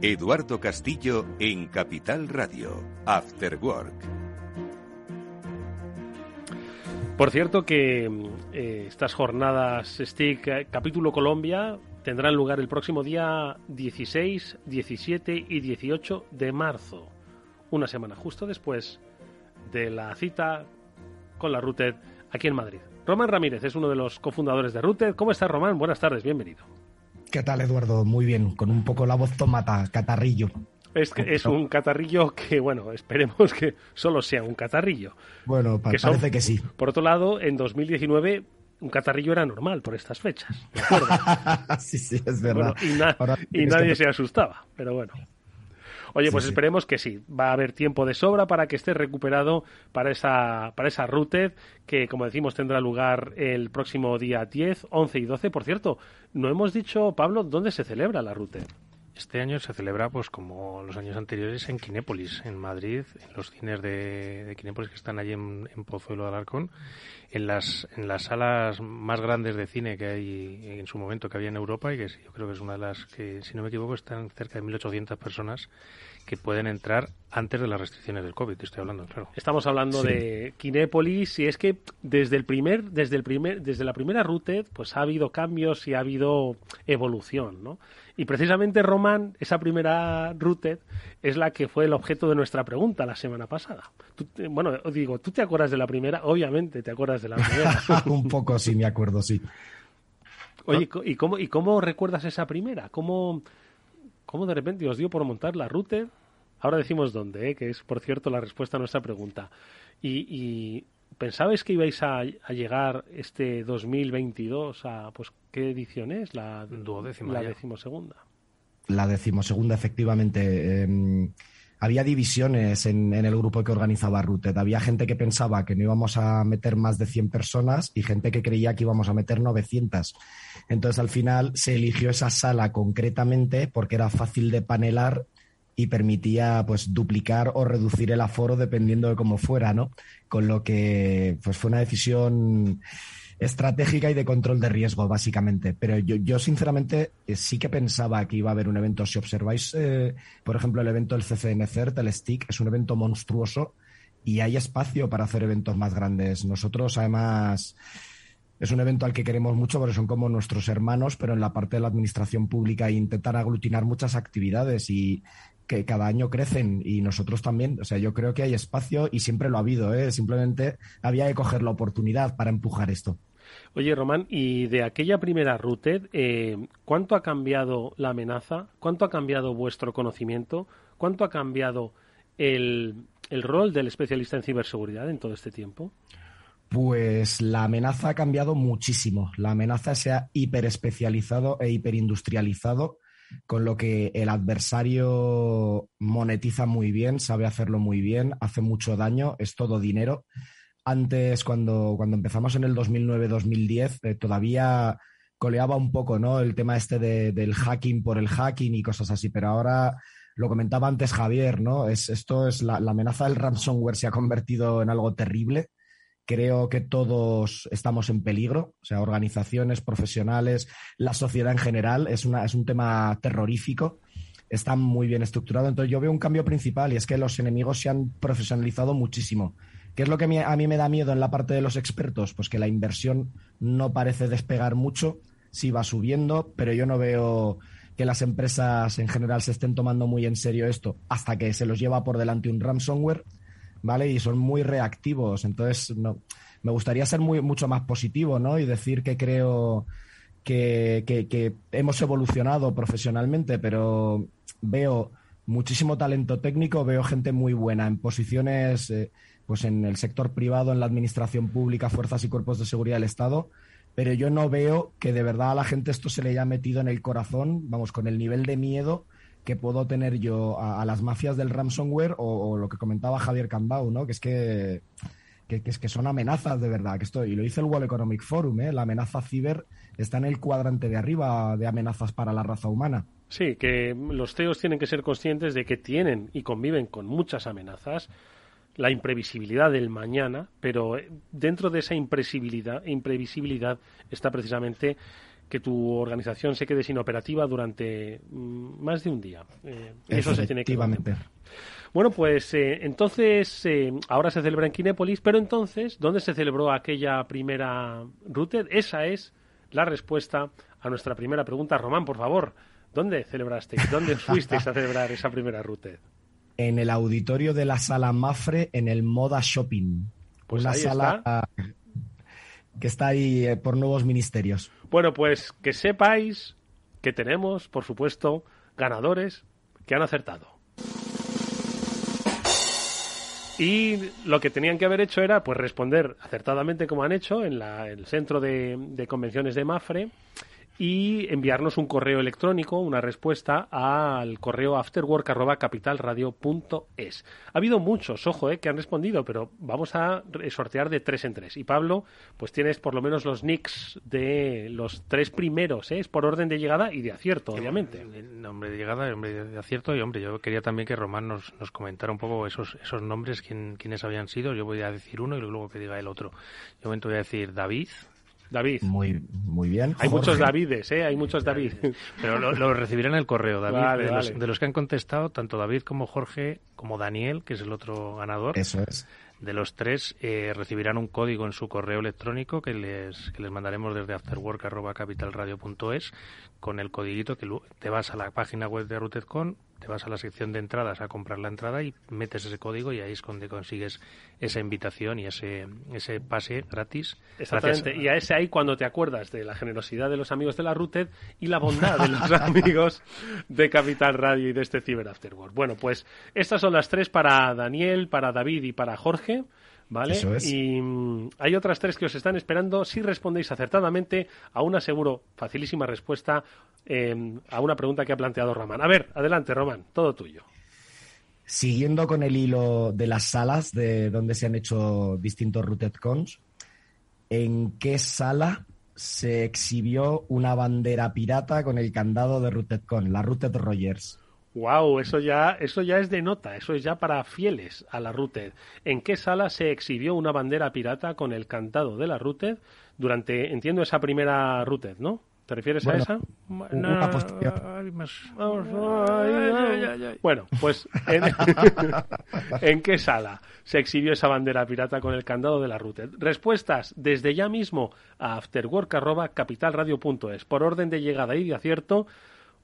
Eduardo Castillo en Capital Radio, After Work. Por cierto que eh, estas jornadas STIC eh, capítulo Colombia tendrán lugar el próximo día 16, 17 y 18 de marzo, una semana justo después de la cita con la RUTED aquí en Madrid. Román Ramírez es uno de los cofundadores de RUTED. ¿Cómo estás, Román? Buenas tardes, bienvenido. ¿Qué tal, Eduardo? Muy bien, con un poco la voz tomata, catarrillo. Es, que es un catarrillo que, bueno, esperemos que solo sea un catarrillo. Bueno, parece que sí. Por otro lado, en 2019 un catarrillo era normal por estas fechas. sí, sí, es verdad. y, nadie se asustaba, pero bueno. Oye, pues esperemos que sí. Va a haber tiempo de sobra para que esté recuperado para esa, para esa RUTED, que como decimos tendrá lugar el próximo día 10, 11 y 12. Por cierto, no hemos dicho, Pablo, dónde se celebra la RUTED. Este año se celebra, pues como los años anteriores, en Kinépolis, en Madrid, en los cines de, de Kinépolis que están allí en, en, Pozuelo de Alarcón, en las, en las salas más grandes de cine que hay en su momento, que había en Europa, y que yo creo que es una de las que, si no me equivoco, están cerca de 1.800 personas que pueden entrar antes de las restricciones del COVID, estoy hablando, claro. Estamos hablando de Kinépolis y es que desde el primer, desde el primer, desde la primera RUTED, pues ha habido cambios y ha habido evolución, ¿no? Y precisamente, Román, esa primera routed es la que fue el objeto de nuestra pregunta la semana pasada. bueno, digo, ¿tú te acuerdas de la primera? Obviamente te acuerdas de la primera. Un poco sí, me acuerdo, sí. Oye, ¿y cómo, ¿y cómo recuerdas esa primera? ¿Cómo, ¿Cómo de repente os dio por montar la routed? Ahora decimos dónde, ¿eh? que es, por cierto, la respuesta a nuestra pregunta. y ¿Pensabais que ibais a, llegar este 2022 a, pues, qué edición es? La duodécima. La decimosegunda. La decimosegunda, efectivamente. Em, había divisiones en, el grupo que organizaba Routed. Había gente que pensaba que no íbamos a meter más de 100 personas y gente que creía que íbamos a meter 900. Entonces, al final se eligió esa sala concretamente porque era fácil de panelar y permitía pues duplicar o reducir el aforo dependiendo de cómo fuera, ¿no? Con lo que pues fue una decisión estratégica y de control de riesgo, básicamente. Pero yo, yo sinceramente, eh, sí que pensaba que iba a haber un evento. Si observáis, eh, por ejemplo, el evento del CCNCERT, el STIC, es un evento monstruoso y hay espacio para hacer eventos más grandes. Nosotros, además, es un evento al que queremos mucho porque son como nuestros hermanos, pero en la parte de la administración pública e intentar aglutinar muchas actividades y, que cada año crecen y nosotros también. O sea, yo creo que hay espacio y siempre lo ha habido. ¿eh? Simplemente había que coger la oportunidad para empujar esto. Oye, Román, y de aquella primera RUTED, eh, ¿cuánto ha cambiado la amenaza? ¿Cuánto ha cambiado vuestro conocimiento? ¿Cuánto ha cambiado el, el rol del especialista en ciberseguridad en todo este tiempo? Pues la amenaza ha cambiado muchísimo. La amenaza se ha hiperespecializado e hiperindustrializado con lo que el adversario monetiza muy bien, sabe hacerlo muy bien, hace mucho daño, es todo dinero. Antes, cuando, cuando empezamos en el 2009-2010, eh, todavía coleaba un poco ¿no? el tema este del hacking por el hacking y cosas así, pero ahora lo comentaba antes Javier, ¿no? Es, esto es la, la amenaza del ransomware se ha convertido en algo terrible Creo que todos estamos en peligro, o sea, organizaciones, profesionales, la sociedad en general. Es, una, es un tema terrorífico, está muy bien estructurado. Entonces yo veo un cambio principal y es que los enemigos se han profesionalizado muchísimo. ¿Qué es lo que a mí me da miedo en la parte de los expertos? Pues que la inversión no parece despegar mucho, sí va subiendo, pero yo no veo que las empresas en general se estén tomando muy en serio esto hasta que se los lleva por delante un ransomware ¿vale? Y son muy reactivos. Entonces, no, me gustaría ser muy, mucho más positivo, ¿no? Y decir que creo que, que, hemos evolucionado profesionalmente, pero veo muchísimo talento técnico, veo gente muy buena en posiciones, eh, pues en el sector privado, en la administración pública, fuerzas y cuerpos de seguridad del Estado, pero yo no veo que de verdad a la gente esto se le haya metido en el corazón, vamos, con el nivel de miedo que puedo tener yo a, las mafias del ransomware o, lo que comentaba Javier Cambau, ¿no? Que es que, es que son amenazas de verdad. Que esto, y lo dice el World Economic Forum, ¿eh? La amenaza ciber está en el cuadrante de arriba de amenazas para la raza humana. Sí, que los CEOs tienen que ser conscientes de que tienen y conviven con muchas amenazas, la imprevisibilidad del mañana, pero dentro de esa imprevisibilidad, imprevisibilidad está precisamente que tu organización se quede sin operativa durante mm, más de un día. Eh, eso se tiene que Bueno, pues eh, entonces eh, ahora se celebra en Kinépolis, pero entonces, ¿dónde se celebró aquella primera routed? Esa es la respuesta a nuestra primera pregunta. Román, por favor, ¿dónde celebrasteis? ¿Dónde fuisteis a celebrar esa primera routed? En el auditorio de la sala Mafre en el Moda Shopping. Pues una sala que está ahí por nuevos ministerios. Bueno, pues que sepáis que tenemos, por supuesto, ganadores que han acertado. Y lo que tenían que haber hecho era pues responder acertadamente como han hecho en la, el centro de, de convenciones de Mafre y enviarnos un correo electrónico, una respuesta al correo afterwork.capitalradio.es. Ha habido muchos, ojo, eh, que han respondido, pero vamos a sortear de tres en tres. Y Pablo, pues tienes por lo menos los nicks de los tres primeros, ¿eh? es por orden de llegada y de acierto, obviamente. Nombre de llegada, nombre de acierto y, hombre, yo quería también que Román nos, nos comentara un poco esos, esos nombres, quién, quiénes habían sido. Yo voy a decir uno y luego que diga el otro. Yo voy a decir David, David. Muy, muy bien. Hay muchos Davides, ¿eh? Hay muchos David. Pero lo, recibirán el correo, David. de, Los, de, Los, que han contestado, tanto David como Jorge, como Daniel, que es el otro ganador. Eso es. De los tres eh, recibirán un código en su correo electrónico que les, que les mandaremos desde afterwork.capitalradio.es con el codiguito que te vas a la página web de RootedCon, te vas a la sección de entradas a comprar la entrada y metes ese código y ahí es donde consigues esa invitación y ese, ese pase gratis. Exactamente. Y a ese ahí cuando te acuerdas de la generosidad de los amigos de la Rooted y la bondad de los amigos de Capital Radio y de este Cyber Afterwork. Bueno, pues estas son las tres para Daniel, para David y para Jorge. ¿Vale? Y mm, hay otras tres que os están esperando si respondéis acertadamente a una seguro facilísima respuesta em, a una pregunta que ha planteado Román. A ver, adelante, Román, todo tuyo. Siguiendo con el hilo de las salas de donde se han hecho distintos Rooted Cons, ¿en qué sala se exhibió una bandera pirata con el candado de Rooted Con, la Rooted Rogers? Wow, eso ya, eso ya es de nota, eso es ya para fieles a la Rooted. ¿En qué sala se exhibió una bandera pirata con el cantado de la Rooted durante, entiendo, esa primera Rooted, ¿no? ¿Te refieres a esa? Una Bueno, pues ¿en, qué sala se exhibió esa bandera pirata con el candado de la Rooted? Respuestas desde ya mismo a afterwork.capitalradio.es por orden de llegada y de acierto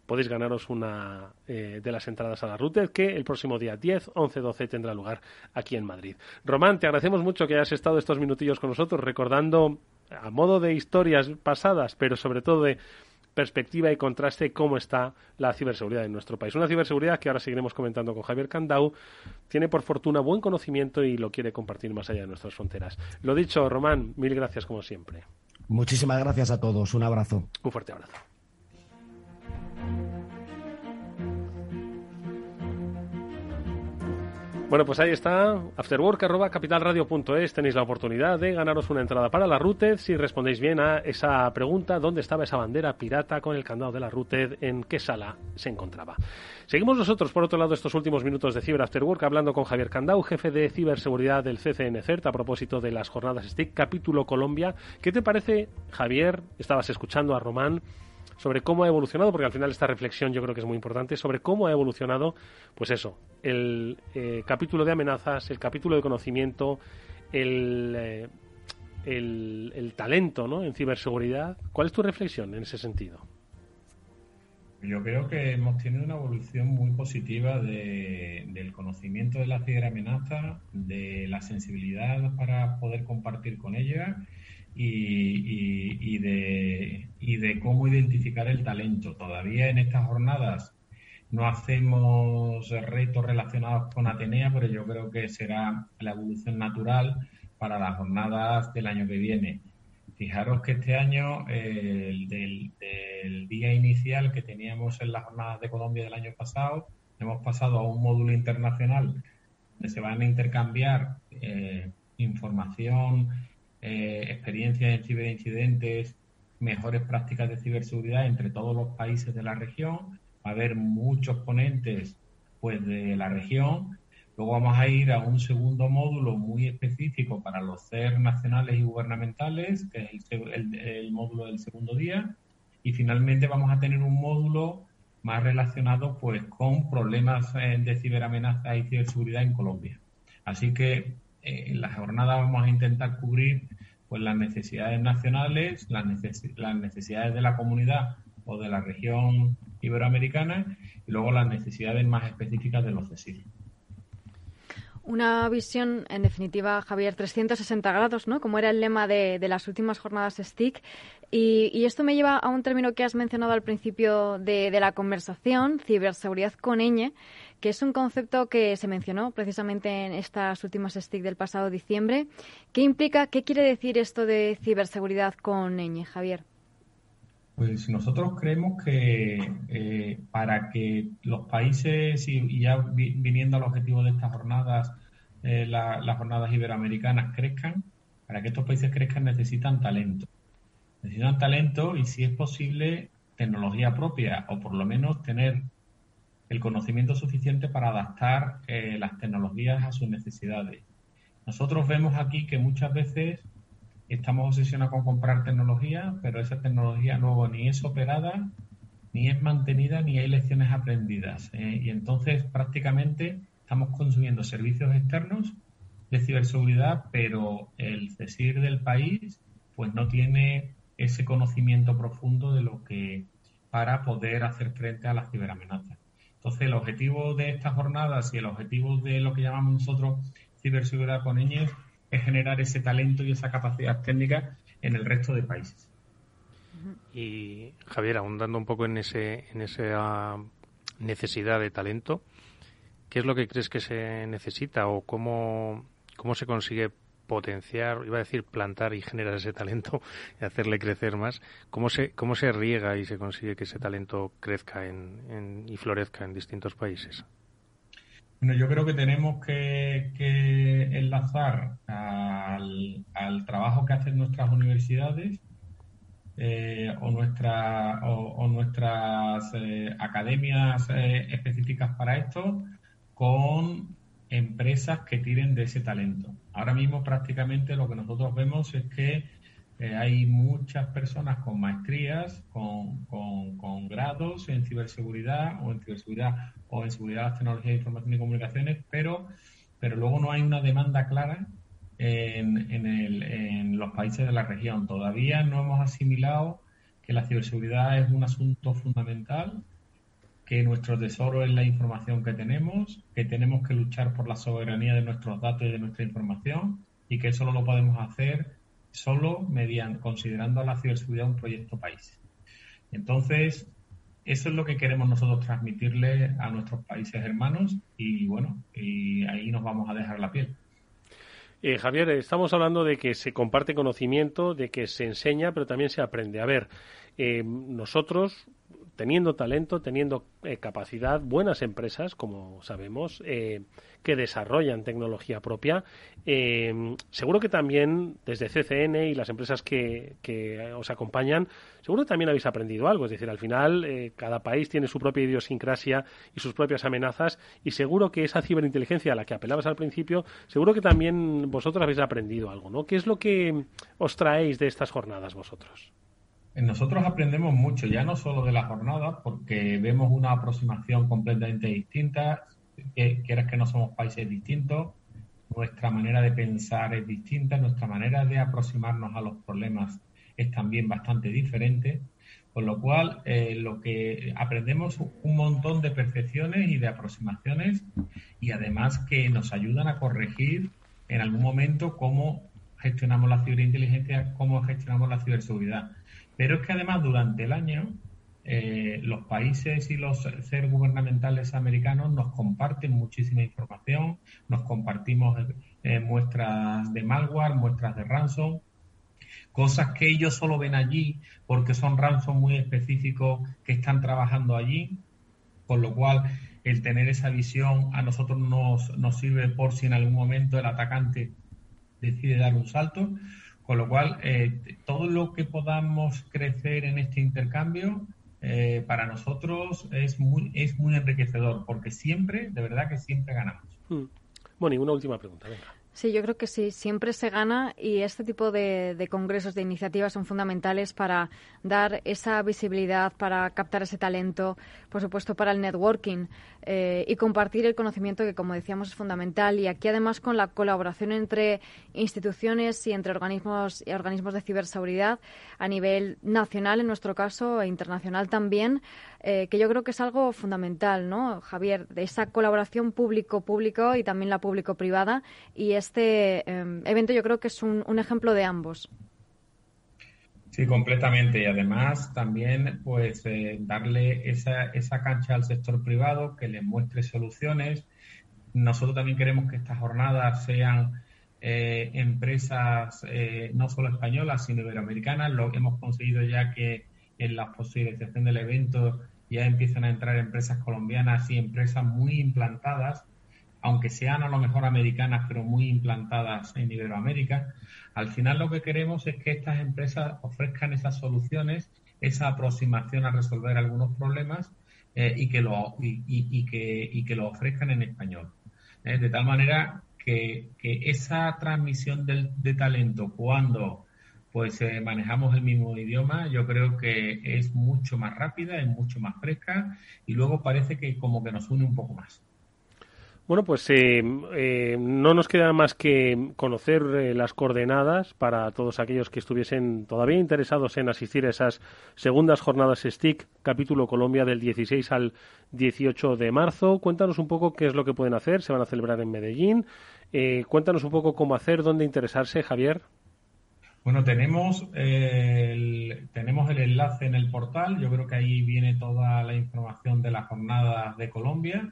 podéis ganaros una eh, de las entradas a la Router que el próximo día 10, 11, 12 tendrá lugar aquí en Madrid. Román, te agradecemos mucho que hayas estado estos minutillos con nosotros recordando a modo de historias pasadas, pero sobre todo de perspectiva y contraste cómo está la ciberseguridad en nuestro país. Una ciberseguridad que ahora seguiremos comentando con Javier Candau, tiene por fortuna buen conocimiento y lo quiere compartir más allá de nuestras fronteras. Lo dicho, Román, mil gracias como siempre. Muchísimas gracias a todos. Un abrazo. Un fuerte abrazo. Bueno, pues ahí está, afterwork.capitalradio.es. Tenéis la oportunidad de ganaros una entrada para la Routed si respondéis bien a esa pregunta, ¿dónde estaba esa bandera pirata con el candado de la Routed? ¿En qué sala se encontraba? Seguimos nosotros, por otro lado, estos últimos minutos de Cyber Afterwork hablando con Javier Candau, jefe de ciberseguridad del CCN CERT, a propósito de las jornadas STIC, capítulo Colombia. ¿Qué te parece, Javier? Estabas escuchando a Román sobre cómo ha evolucionado, porque al final esta reflexión yo creo que es muy importante, sobre cómo ha evolucionado, pues eso, el eh, capítulo de amenazas, el capítulo de conocimiento, el, eh, el, el, talento ¿no? en ciberseguridad. ¿Cuál es tu reflexión en ese sentido? Yo creo que hemos tenido una evolución muy positiva de, del conocimiento de la ciberamenaza, de la sensibilidad para poder compartir con ella y, de, y de cómo identificar el talento. Todavía en estas jornadas no hacemos retos relacionados con Atenea, pero yo creo que será la evolución natural para las jornadas del año que viene. Fijaros que este año, el del, día inicial que teníamos en las jornadas de Colombia del año pasado, hemos pasado a un módulo internacional donde se van a intercambiar eh, información, eh, experiencias en ciberincidentes, mejores prácticas de ciberseguridad entre todos los países de la región. Va a haber muchos ponentes pues de la región. Luego vamos a ir a un segundo módulo muy específico para los CER nacionales y gubernamentales, que es el, el módulo del segundo día. Y finalmente vamos a tener un módulo más relacionado pues con problemas eh, de ciberamenaza y ciberseguridad en Colombia. Así que eh, en la jornada vamos a intentar cubrir pues las necesidades nacionales, las, necesidades de la comunidad o de la región iberoamericana y luego las necesidades más específicas de los CESIR. Una visión, en definitiva, Javier, 360 grados, ¿no? Como era el lema de, las últimas jornadas STIC. Y, esto me lleva a un término que has mencionado al principio de, la conversación, ciberseguridad con ñ, que es un concepto que se mencionó precisamente en estas últimas STIC del pasado diciembre. ¿Qué implica, qué quiere decir esto de ciberseguridad con ñ, Javier? Pues nosotros creemos que eh, para que los países, y, ya viniendo al objetivo de estas jornadas, eh, las jornadas iberoamericanas crezcan, para que estos países crezcan necesitan talento. Necesitan talento y si es posible tecnología propia o por lo menos tener el conocimiento suficiente para adaptar eh, las tecnologías a sus necesidades. Nosotros vemos aquí que muchas veces estamos obsesionados con comprar tecnología, pero esa tecnología luego ni es operada, ni es mantenida, ni hay lecciones aprendidas. ¿eh? y entonces prácticamente estamos consumiendo servicios externos de ciberseguridad, pero el CESIR del país pues no tiene ese conocimiento profundo de lo que para poder hacer frente a las ciberamenazas. Entonces, el objetivo de estas jornadas y el objetivo de lo que llamamos nosotros ciberseguridad con niños es generar ese talento y esa capacidad técnica en el resto de países. Y Javier, ahondando un poco en ese en esa necesidad de talento, ¿qué es lo que crees que se necesita o cómo, cómo se consigue potenciar, iba a decir plantar y generar ese talento y hacerle crecer más? ¿Cómo se, cómo se riega y se consigue que ese talento crezca en, y florezca en distintos países? Bueno, yo creo que tenemos que, enlazar al, trabajo que hacen nuestras universidades eh, o, o, nuestras eh, academias eh, específicas para esto con empresas que tiren de ese talento. Ahora mismo prácticamente lo que nosotros vemos es que hay muchas personas con maestrías, con, con, grados en ciberseguridad o en ciberseguridad o en seguridad de las tecnologías de información y comunicaciones, pero, pero luego no hay una demanda clara en, en, los países de la región. Todavía no hemos asimilado que la ciberseguridad es un asunto fundamental, que nuestro tesoro es la información que tenemos, que tenemos que luchar por la soberanía de nuestros datos y de nuestra información y que eso lo podemos hacer solo mediante considerando a la ciberseguridad un proyecto país. Entonces, eso es lo que queremos nosotros transmitirle a nuestros países hermanos y bueno, y ahí nos vamos a dejar la piel. Eh, Javier, estamos hablando de que se comparte conocimiento, de que se enseña, pero también se aprende. A ver, eh, nosotros teniendo talento, teniendo eh, capacidad, buenas empresas, como sabemos, eh, que desarrollan tecnología propia. Eh, seguro que también desde CCN y las empresas que, que, os acompañan, seguro que también habéis aprendido algo. Es decir, al final cada país tiene su propia idiosincrasia y sus propias amenazas y seguro que esa ciberinteligencia a la que apelabas al principio, seguro que también vosotros habéis aprendido algo, ¿no? ¿Qué es lo que os traéis de estas jornadas vosotros? Nosotros aprendemos mucho, ya no solo de la jornada, porque vemos una aproximación completamente distinta, que quieras que no somos países distintos, nuestra manera de pensar es distinta, nuestra manera de aproximarnos a los problemas es también bastante diferente, con lo cual eh, lo que aprendemos un montón de percepciones y de aproximaciones y además que nos ayudan a corregir en algún momento cómo gestionamos la ciberinteligencia, cómo gestionamos la ciberseguridad. Pero es que además durante el año eh, los países y los seres gubernamentales americanos nos comparten muchísima información, nos compartimos eh, muestras de malware, muestras de ransom, cosas que ellos solo ven allí porque son ransom muy específicos que están trabajando allí, con lo cual el tener esa visión a nosotros nos, nos sirve por si en algún momento el atacante decide dar un salto. Con lo cual, eh, todo lo que podamos crecer en este intercambio eh, para nosotros es muy, muy enriquecedor, porque siempre, de verdad que siempre ganamos. Hmm. Bueno, y una última pregunta, venga. Sí, yo creo que sí, siempre se gana y este tipo de, congresos, de iniciativas son fundamentales para dar esa visibilidad, para captar ese talento, por supuesto para el networking eh, y compartir el conocimiento que, como decíamos, es fundamental. Y aquí además con la colaboración entre instituciones y entre organismos y organismos de ciberseguridad a nivel nacional, en nuestro caso, e internacional también, eh, que yo creo que es algo fundamental, ¿no, Javier? De esa colaboración público-público y también la público-privada y este em, evento yo creo que es un, ejemplo de ambos. Sí, completamente. Y además también pues eh, darle esa, esa cancha al sector privado, que le muestre soluciones. Nosotros también queremos que estas jornadas sean eh, empresas eh, no solo españolas, sino iberoamericanas. Lo hemos conseguido ya que en la posibilización del evento ya empiezan a entrar empresas colombianas y empresas muy implantadas aunque sean a lo mejor americanas, pero muy implantadas en Iberoamérica, al final lo que queremos es que estas empresas ofrezcan esas soluciones, esa aproximación a resolver algunos problemas eh, y, que lo, y, que, lo ofrezcan en español. Eh, de tal manera que, esa transmisión de talento cuando pues eh, manejamos el mismo idioma, yo creo que es mucho más rápida, es mucho más fresca y luego parece que como que nos une un poco más. Bueno, pues eh, eh, no nos queda más que conocer eh, las coordenadas para todos aquellos que estuviesen todavía interesados en asistir a esas segundas jornadas STIC, capítulo Colombia del 16 al 18 de marzo. Cuéntanos un poco qué es lo que pueden hacer. Se van a celebrar en Medellín. cuéntanos un poco cómo hacer, dónde interesarse, Javier. Bueno, tenemos el, tenemos el enlace en el portal. Yo creo que ahí viene toda la información de las jornadas de Colombia.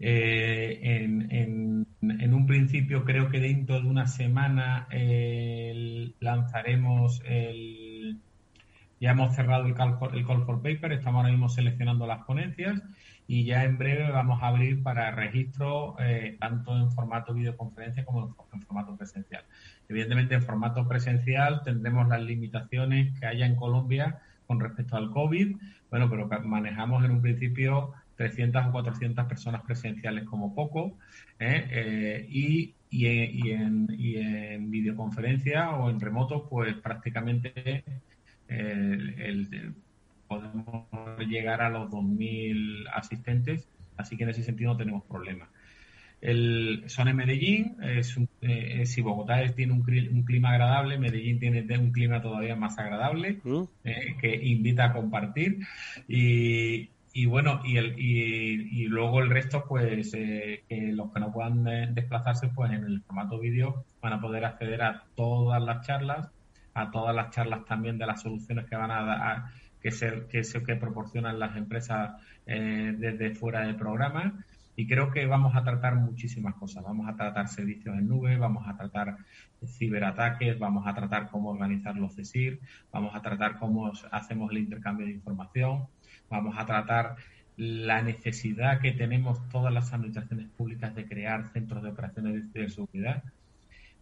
Eh, en, un principio creo que dentro de una semana lanzaremos el... Ya hemos cerrado el call, el call for paper, estamos ahora mismo seleccionando las ponencias y ya en breve vamos a abrir para registro eh, tanto en formato videoconferencia como en, formato presencial. Evidentemente en formato presencial tendremos las limitaciones que haya en Colombia con respecto al COVID, bueno, pero manejamos en un principio 300 o 400 personas presenciales como poco, ¿eh? Eh, y, y, en, y, en, videoconferencia o en remoto, pues prácticamente podemos llegar a los 2.000 asistentes, así que en ese sentido no tenemos problema. El, son en Medellín, es eh, si Bogotá tiene un, clima agradable, Medellín tiene un clima todavía más agradable, mm. que invita a compartir. Y, y bueno, y, el, y, luego el resto, pues eh, que los que no puedan eh, desplazarse, pues en el formato vídeo van a poder acceder a todas las charlas, a todas las charlas también de las soluciones que van a dar, que se, que, se, que proporcionan las empresas eh, desde fuera del programa. Y creo que vamos a tratar muchísimas cosas. Vamos a tratar servicios en nube, vamos a tratar ciberataques, vamos a tratar cómo organizar los CESIR, vamos a tratar cómo hacemos el intercambio de información, Vamos a tratar la necesidad que tenemos todas las administraciones públicas de crear centros de operaciones de seguridad.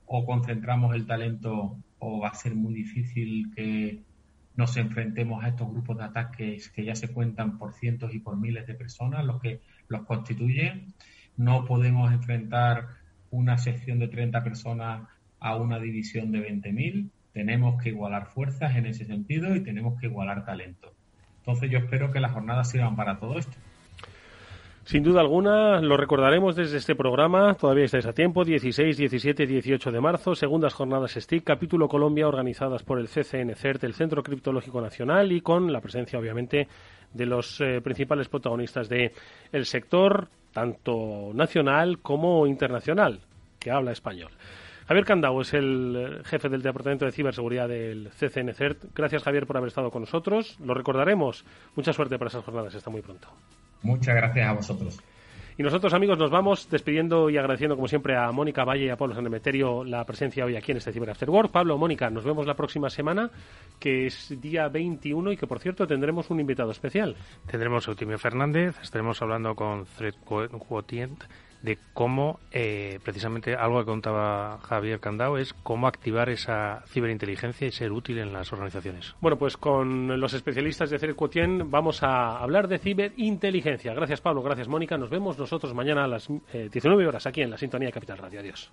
O concentramos el talento o va a ser muy difícil que nos enfrentemos a estos grupos de ataques que ya se cuentan por cientos y por miles de personas, los que los constituyen. No podemos enfrentar una sección de 30 personas a una división de 20.000. Tenemos que igualar fuerzas en ese sentido y tenemos que igualar talento. Entonces yo espero que las jornadas sirvan para todo esto. Sin duda alguna, lo recordaremos desde este programa, todavía estáis a tiempo, 16, 17 y 18 de marzo, segundas jornadas STIC, capítulo Colombia, organizadas por el CCN CERT, el Centro Criptológico Nacional, y con la presencia, obviamente, de los eh, principales protagonistas del el sector, tanto nacional como internacional, que habla español. Javier Candau es el eh, jefe del Departamento de Ciberseguridad del CCNCERT. Gracias, Javier, por haber estado con nosotros. Lo recordaremos. Mucha suerte para esas jornadas. Está muy pronto. Muchas gracias a vosotros. Y nosotros, amigos, nos vamos despidiendo y agradeciendo, como siempre, a Mónica Valle y a Pablo Sanemeterio la presencia hoy aquí en este Ciber After Work. Pablo, Mónica, nos vemos la próxima semana, que es día 21 y que, por cierto, tendremos un invitado especial. Tendremos a Eutimio Fernández, estaremos hablando con Threat Quotient, de cómo, eh, precisamente algo que contaba Javier Candao, es cómo activar esa ciberinteligencia y ser útil en las organizaciones. Bueno, pues con los especialistas de Cercotien vamos a hablar de ciberinteligencia. Gracias Pablo, gracias Mónica. Nos vemos nosotros mañana a las 19 eh, horas aquí en la Sintonía Capital Radio. Adiós.